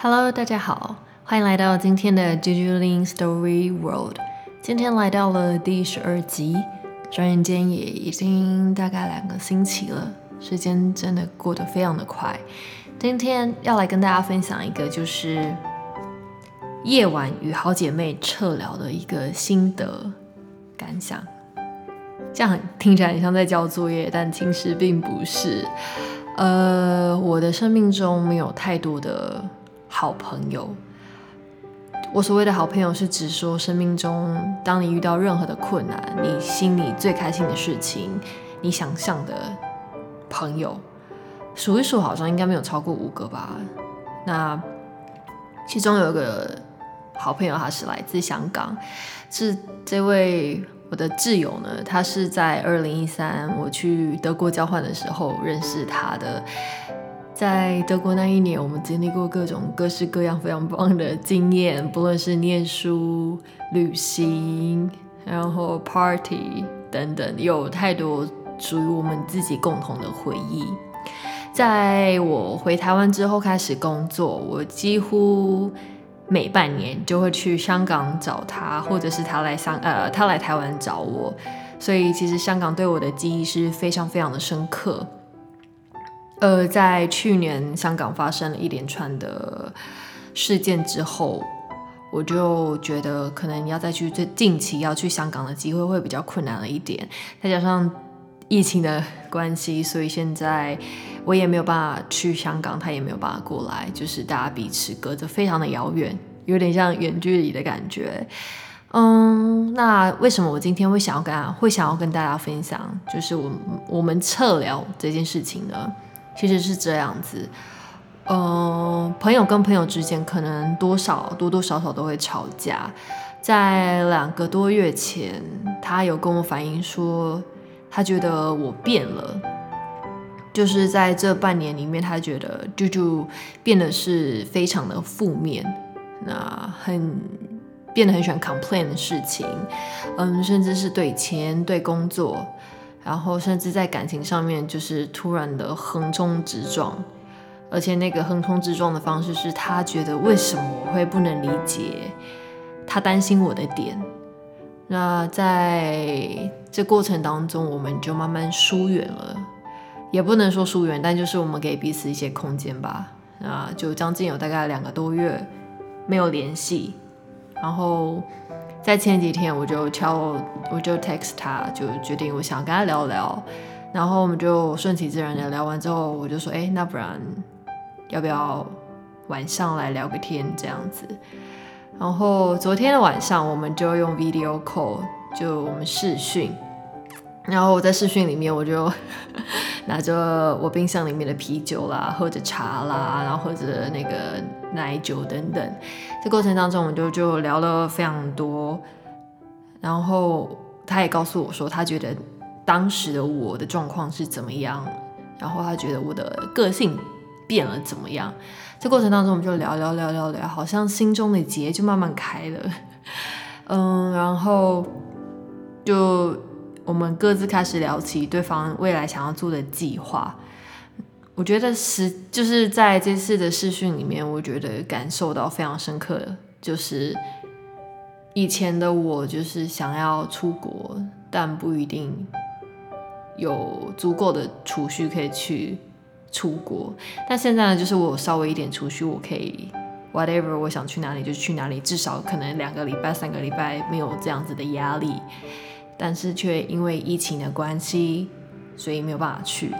Hello，大家好，欢迎来到今天的 Jujuling Story World。今天来到了第十二集，转眼间也已经大概两个星期了，时间真的过得非常的快。今天要来跟大家分享一个，就是夜晚与好姐妹撤聊的一个心得感想。这样听起来很像在交作业，但其实并不是。呃，我的生命中没有太多的好朋友。我所谓的好朋友，是指说生命中，当你遇到任何的困难，你心里最开心的事情，你想象的朋友，数一数好像应该没有超过五个吧。那其中有一个好朋友，他是来自香港，是这位。我的挚友呢，他是在二零一三我去德国交换的时候认识他的。在德国那一年，我们经历过各种各式各样非常棒的经验，不论是念书、旅行，然后 party 等等，有太多属于我们自己共同的回忆。在我回台湾之后开始工作，我几乎。每半年就会去香港找他，或者是他来香呃他来台湾找我，所以其实香港对我的记忆是非常非常的深刻。呃，在去年香港发生了一连串的事件之后，我就觉得可能要再去最近期要去香港的机会会比较困难了一点，再加上。疫情的关系，所以现在我也没有办法去香港，他也没有办法过来，就是大家彼此隔着非常的遥远，有点像远距离的感觉。嗯，那为什么我今天会想要跟大会想要跟大家分享，就是我我们撤聊这件事情呢？其实是这样子，嗯，朋友跟朋友之间可能多少多多少少都会吵架。在两个多月前，他有跟我反映说。他觉得我变了，就是在这半年里面，他觉得就就变得是非常的负面，那很变得很喜欢 complain 的事情，嗯，甚至是对钱、对工作，然后甚至在感情上面，就是突然的横冲直撞，而且那个横冲直撞的方式是他觉得为什么我会不能理解，他担心我的点。那在这过程当中，我们就慢慢疏远了，也不能说疏远，但就是我们给彼此一些空间吧。那就将近有大概两个多月没有联系，然后在前几天我就敲，我就 text 他，就决定我想跟他聊聊，然后我们就顺其自然的聊完之后，我就说，哎，那不然要不要晚上来聊个天这样子？然后昨天的晚上，我们就用 video call，就我们视讯。然后我在视讯里面，我就拿着我冰箱里面的啤酒啦，喝着茶啦，然后喝着那个奶酒等等。这过程当中，我们就就聊了非常多。然后他也告诉我说，他觉得当时的我的状况是怎么样，然后他觉得我的个性变了怎么样。这过程当中，我们就聊聊聊聊聊，好像心中的结就慢慢开了，嗯，然后就我们各自开始聊起对方未来想要做的计划。我觉得是就是在这次的试训里面，我觉得感受到非常深刻，就是以前的我就是想要出国，但不一定有足够的储蓄可以去。出国，但现在呢，就是我稍微一点储蓄，我可以 whatever 我想去哪里就去哪里，至少可能两个礼拜、三个礼拜没有这样子的压力，但是却因为疫情的关系，所以没有办法去。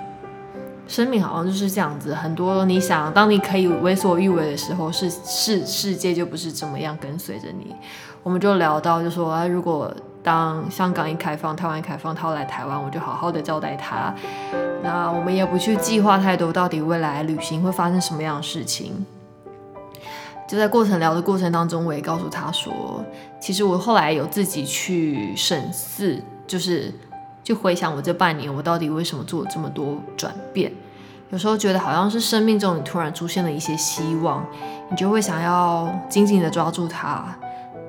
生命好像就是这样子，很多你想，当你可以为所欲为的时候，是世世界就不是怎么样跟随着你。我们就聊到，就说如果。当香港一开放，台湾一开放，他要来台湾，我就好好的招待他。那我们也不去计划太多，到底未来旅行会发生什么样的事情。就在过程聊的过程当中，我也告诉他说，其实我后来有自己去审视，就是就回想我这半年，我到底为什么做了这么多转变。有时候觉得好像是生命中你突然出现了一些希望，你就会想要紧紧的抓住它，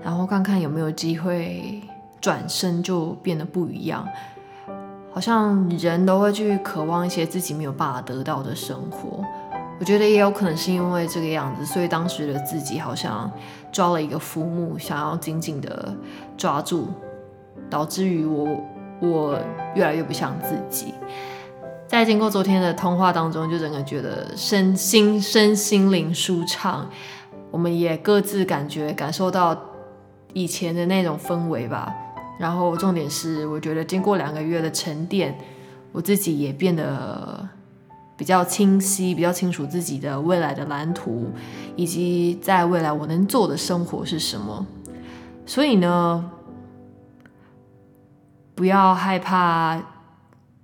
然后看看有没有机会。转身就变得不一样，好像人都会去渴望一些自己没有办法得到的生活。我觉得也有可能是因为这个样子，所以当时的自己好像抓了一个浮木，想要紧紧的抓住，导致于我我越来越不像自己。在经过昨天的通话当中，就整个觉得身心身心灵舒畅，我们也各自感觉感受到以前的那种氛围吧。然后重点是，我觉得经过两个月的沉淀，我自己也变得比较清晰，比较清楚自己的未来的蓝图，以及在未来我能做的生活是什么。所以呢，不要害怕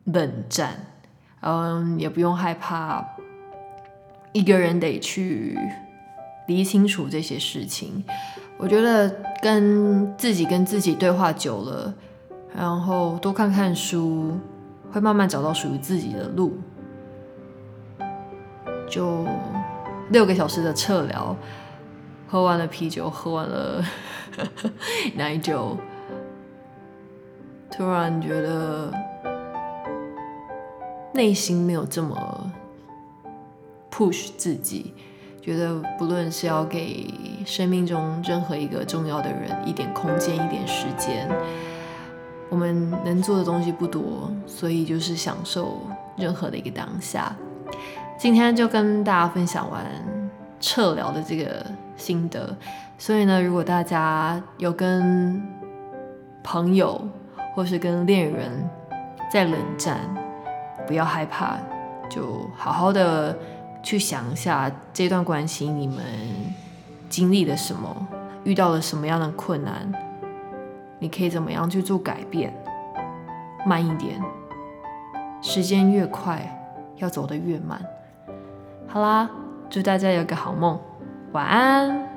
冷战，嗯，也不用害怕一个人得去理清楚这些事情。我觉得跟自己跟自己对话久了，然后多看看书，会慢慢找到属于自己的路。就六个小时的彻聊，喝完了啤酒，喝完了 奶酒，突然觉得内心没有这么 push 自己。觉得不论是要给生命中任何一个重要的人一点空间、一点时间，我们能做的东西不多，所以就是享受任何的一个当下。今天就跟大家分享完撤疗的这个心得，所以呢，如果大家有跟朋友或是跟恋人在冷战，不要害怕，就好好的。去想一下这段关系，你们经历了什么，遇到了什么样的困难，你可以怎么样去做改变？慢一点，时间越快，要走得越慢。好啦，祝大家有个好梦，晚安。